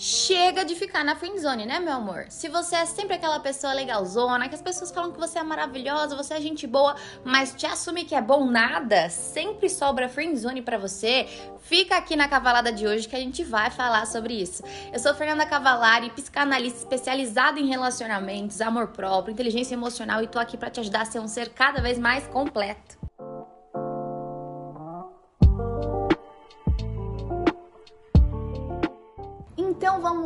Chega de ficar na friendzone, né, meu amor? Se você é sempre aquela pessoa legalzona, que as pessoas falam que você é maravilhosa, você é gente boa, mas te assume que é bom nada, sempre sobra friendzone para você, fica aqui na cavalada de hoje que a gente vai falar sobre isso. Eu sou Fernanda Cavalari, psicanalista especializada em relacionamentos, amor próprio, inteligência emocional e tô aqui para te ajudar a ser um ser cada vez mais completo.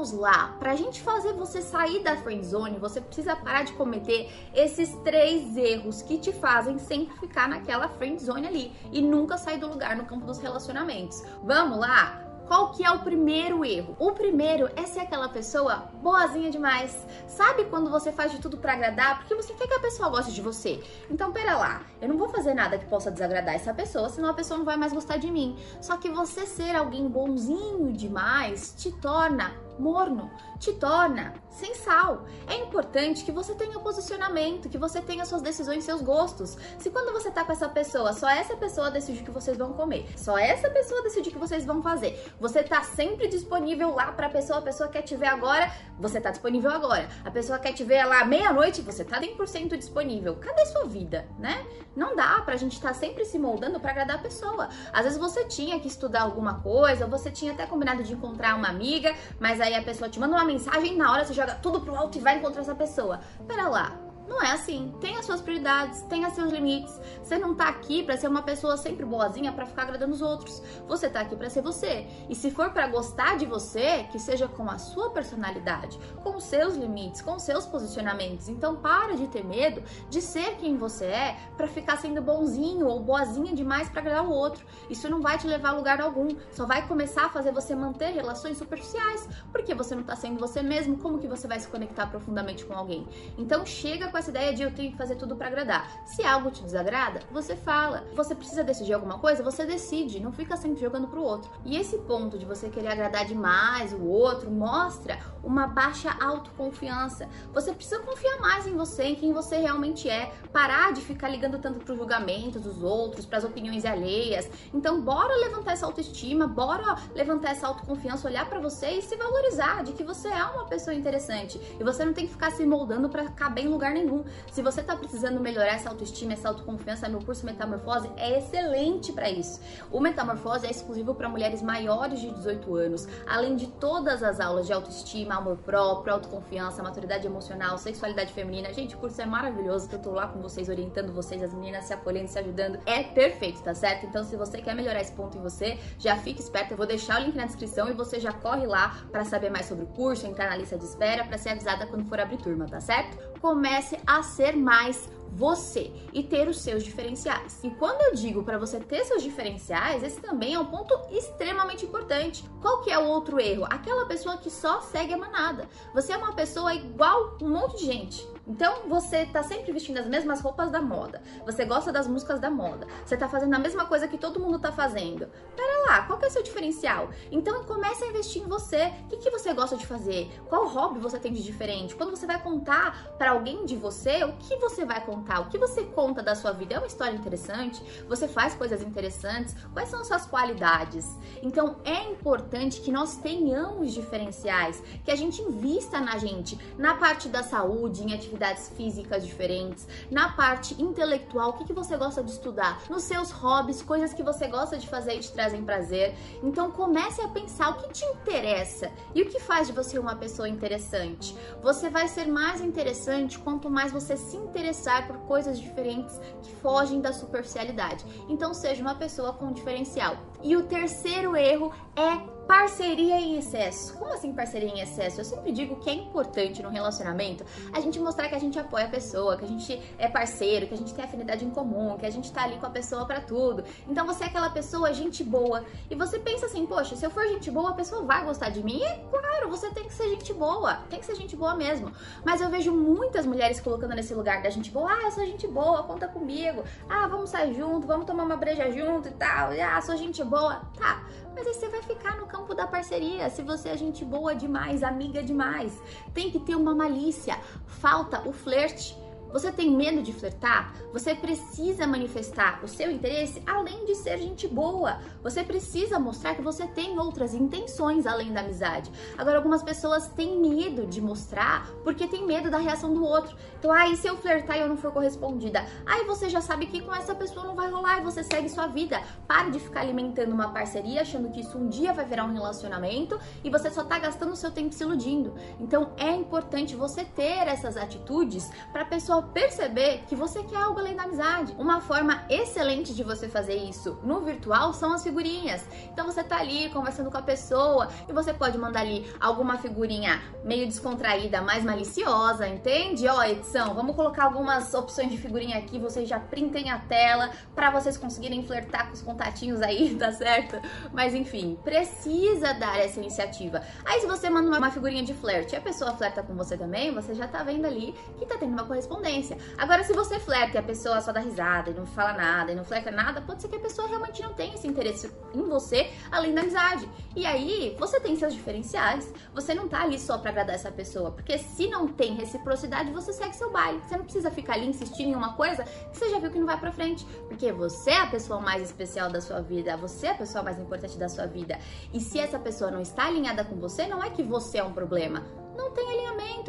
Vamos lá, pra gente fazer você sair da friend zone, você precisa parar de cometer esses três erros que te fazem sempre ficar naquela friend zone ali e nunca sair do lugar no campo dos relacionamentos. Vamos lá? Qual que é o primeiro erro? O primeiro é ser aquela pessoa boazinha demais. Sabe quando você faz de tudo para agradar porque você quer que a pessoa goste de você? Então, pera lá, eu não vou fazer nada que possa desagradar essa pessoa, senão a pessoa não vai mais gostar de mim. Só que você ser alguém bonzinho demais te torna morno, te torna sem sal. É importante que você tenha posicionamento, que você tenha suas decisões, seus gostos. Se quando você tá com essa pessoa, só essa pessoa decide o que vocês vão comer, só essa pessoa decide o que vocês vão fazer, você tá sempre disponível lá pra pessoa, a pessoa quer te ver agora, você tá disponível agora. A pessoa quer te ver lá meia-noite, você tá 100% disponível. Cadê sua vida, né? Não dá pra gente estar tá sempre se moldando para agradar a pessoa. Às vezes você tinha que estudar alguma coisa, você tinha até combinado de encontrar uma amiga, mas aí a pessoa te manda uma mensagem na hora você joga tudo pro alto e vai encontrar essa pessoa. Pera lá, não é assim. Tem as suas prioridades, tem os seus limites. Você não tá aqui para ser uma pessoa sempre boazinha para ficar agradando os outros. Você tá aqui para ser você. E se for para gostar de você, que seja com a sua personalidade, com os seus limites, com os seus posicionamentos. Então para de ter medo de ser quem você é para ficar sendo bonzinho ou boazinha demais para agradar o outro. Isso não vai te levar a lugar algum. Só vai começar a fazer você manter relações superficiais, porque você não tá sendo você mesmo. Como que você vai se conectar profundamente com alguém? Então chega com essa ideia de eu tenho que fazer tudo para agradar. Se algo te desagrada, você fala. Você precisa decidir alguma coisa, você decide, não fica sempre jogando pro outro. E esse ponto de você querer agradar demais o outro mostra uma baixa autoconfiança. Você precisa confiar mais em você, em quem você realmente é, parar de ficar ligando tanto pro julgamento dos outros, para as opiniões alheias. Então, bora levantar essa autoestima, bora levantar essa autoconfiança, olhar para você e se valorizar de que você é uma pessoa interessante. E você não tem que ficar se moldando para caber em lugar nenhum nenhum. Se você está precisando melhorar essa autoestima, essa autoconfiança, meu curso Metamorfose é excelente para isso. O Metamorfose é exclusivo para mulheres maiores de 18 anos, além de todas as aulas de autoestima, amor próprio, autoconfiança, maturidade emocional, sexualidade feminina. Gente, o curso é maravilhoso, eu tô lá com vocês, orientando vocês, as meninas se apoiando, se ajudando. É perfeito, tá certo? Então, se você quer melhorar esse ponto em você, já fique esperto. Eu vou deixar o link na descrição e você já corre lá para saber mais sobre o curso, entrar na lista de espera para ser avisada quando for abrir turma, tá certo? Comece a ser mais você e ter os seus diferenciais. E quando eu digo para você ter seus diferenciais, esse também é um ponto extremamente importante. Qual que é o outro erro? Aquela pessoa que só segue a manada. Você é uma pessoa igual um monte de gente. Então você tá sempre vestindo as mesmas roupas da moda. Você gosta das músicas da moda. Você tá fazendo a mesma coisa que todo mundo tá fazendo. Pera lá, qual que é o seu diferencial? Então comece a investir em você. O que, que você gosta de fazer? Qual hobby você tem de diferente? Quando você vai contar para alguém de você, o que você vai contar? O que você conta da sua vida? É uma história interessante? Você faz coisas interessantes? Quais são suas qualidades? Então é importante que nós tenhamos diferenciais, que a gente invista na gente, na parte da saúde, em atividades atividades físicas diferentes, na parte intelectual, o que, que você gosta de estudar, nos seus hobbies, coisas que você gosta de fazer e te trazem prazer. Então comece a pensar o que te interessa e o que faz de você uma pessoa interessante. Você vai ser mais interessante quanto mais você se interessar por coisas diferentes que fogem da superficialidade. Então seja uma pessoa com diferencial. E o terceiro erro é Parceria em excesso. Como assim parceria em excesso? Eu sempre digo que é importante no relacionamento a gente mostrar que a gente apoia a pessoa, que a gente é parceiro, que a gente tem afinidade em comum, que a gente tá ali com a pessoa para tudo. Então você é aquela pessoa gente boa e você pensa assim, poxa, se eu for gente boa, a pessoa vai gostar de mim. E é claro, você tem que ser gente boa, tem que ser gente boa mesmo. Mas eu vejo muitas mulheres colocando nesse lugar da gente boa, ah, eu sou gente boa, conta comigo. Ah, vamos sair junto, vamos tomar uma breja junto e tal. Ah, sou gente boa. Tá, mas aí você vai ficar no campo da parceria. Se você é gente boa demais, amiga demais, tem que ter uma malícia. Falta o flerte. Você tem medo de flertar? Você precisa manifestar o seu interesse além de ser gente boa. Você precisa mostrar que você tem outras intenções além da amizade. Agora, algumas pessoas têm medo de mostrar porque tem medo da reação do outro. Então, aí, ah, se eu flertar e eu não for correspondida, aí você já sabe que com essa pessoa não vai rolar e você segue sua vida. Pare de ficar alimentando uma parceria achando que isso um dia vai virar um relacionamento e você só tá gastando o seu tempo se iludindo. Então, é importante você ter essas atitudes para a pessoa perceber que você quer algo além da amizade. Uma forma excelente de você fazer isso no virtual são as figurinhas. Então você tá ali conversando com a pessoa e você pode mandar ali alguma figurinha meio descontraída, mais maliciosa, entende? Ó, edição, vamos colocar algumas opções de figurinha aqui, vocês já printem a tela para vocês conseguirem flertar com os contatinhos aí, tá certo? Mas enfim, precisa dar essa iniciativa. Aí se você manda uma figurinha de flerte e a pessoa flerta com você também, você já tá vendo ali que tá tendo uma correspondência. Agora, se você flerta e a pessoa só dá risada e não fala nada e não flerta nada, pode ser que a pessoa realmente não tenha esse interesse em você, além da amizade. E aí, você tem seus diferenciais. Você não tá ali só para agradar essa pessoa, porque se não tem reciprocidade, você segue seu baile. Você não precisa ficar ali insistindo em uma coisa que você já viu que não vai para frente, porque você é a pessoa mais especial da sua vida, você é a pessoa mais importante da sua vida. E se essa pessoa não está alinhada com você, não é que você é um problema não tem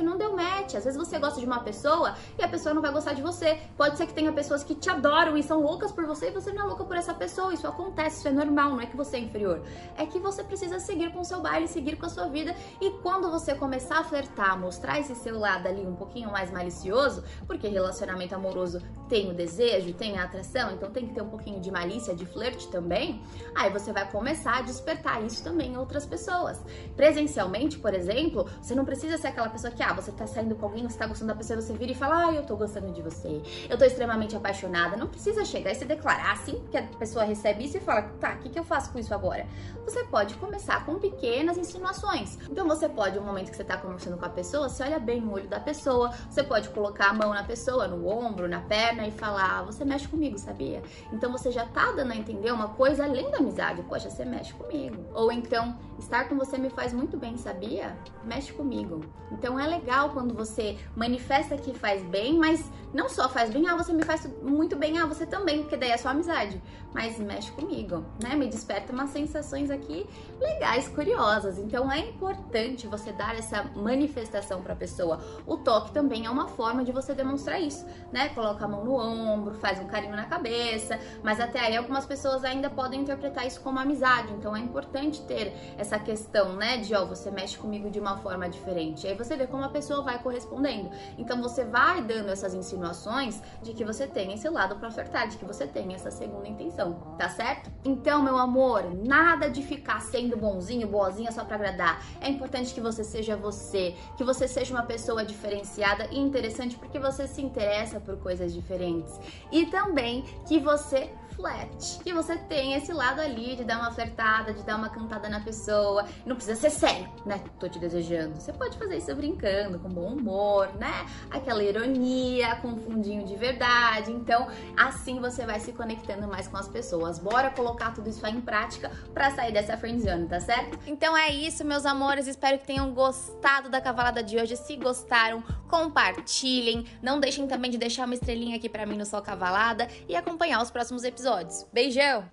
não deu match. Às vezes você gosta de uma pessoa e a pessoa não vai gostar de você. Pode ser que tenha pessoas que te adoram e são loucas por você e você não é louca por essa pessoa. Isso acontece, isso é normal, não é que você é inferior. É que você precisa seguir com o seu baile, seguir com a sua vida. E quando você começar a flertar, mostrar esse seu lado ali um pouquinho mais malicioso, porque relacionamento amoroso tem o desejo, tem a atração, então tem que ter um pouquinho de malícia, de flerte também. Aí você vai começar a despertar isso também em outras pessoas. Presencialmente, por exemplo, você não precisa ser aquela pessoa que, ah, você tá saindo com alguém, você tá gostando da pessoa, você vira e fala, ah, eu tô gostando de você, eu tô extremamente apaixonada. Não precisa chegar e se declarar assim que a pessoa recebe isso e fala, tá, o que, que eu faço com isso agora? Você pode começar com pequenas insinuações. Então você pode, no momento que você tá conversando com a pessoa, você olha bem no olho da pessoa, você pode colocar a mão na pessoa, no ombro, na perna e falar, ah, você mexe comigo, sabia? Então você já tá dando a entender uma coisa além da amizade, poxa, você mexe comigo. Ou então, estar com você me faz muito bem, sabia? Mexe comigo comigo. Então é legal quando você manifesta que faz bem, mas não só faz bem, ah, você me faz muito bem, ah, você também, porque daí é sua amizade. Mas mexe comigo, né? Me desperta umas sensações aqui legais, curiosas. Então é importante você dar essa manifestação para a pessoa. O toque também é uma forma de você demonstrar isso, né? Coloca a mão no ombro, faz um carinho na cabeça, mas até aí algumas pessoas ainda podem interpretar isso como amizade. Então é importante ter essa questão, né, de ó, você mexe comigo de uma forma diferente. Aí você vê como a pessoa vai correspondendo. Então você vai dando essas insinuações insinuações de que você tem esse lado para ofertar, de que você tem essa segunda intenção, tá certo? Então, meu amor, nada de ficar sendo bonzinho, boazinha só para agradar. É importante que você seja você, que você seja uma pessoa diferenciada e interessante porque você se interessa por coisas diferentes. E também que você flerte. Que você tem esse lado ali de dar uma flertada, de dar uma cantada na pessoa. Não precisa ser sério, né? Tô te desejando. Você pode fazer isso brincando, com bom humor, né? Aquela ironia, com um fundinho de verdade. Então, assim você vai se conectando mais com as pessoas. Bora colocar tudo isso aí em prática para sair dessa friendzone, tá certo? Então é isso, meus amores. Espero que tenham gostado da cavalada de hoje. Se gostaram, compartilhem. Não deixem também de deixar uma estrelinha aqui para mim no Sol Cavalada e acompanhar os próximos episódios episódios. Beijão!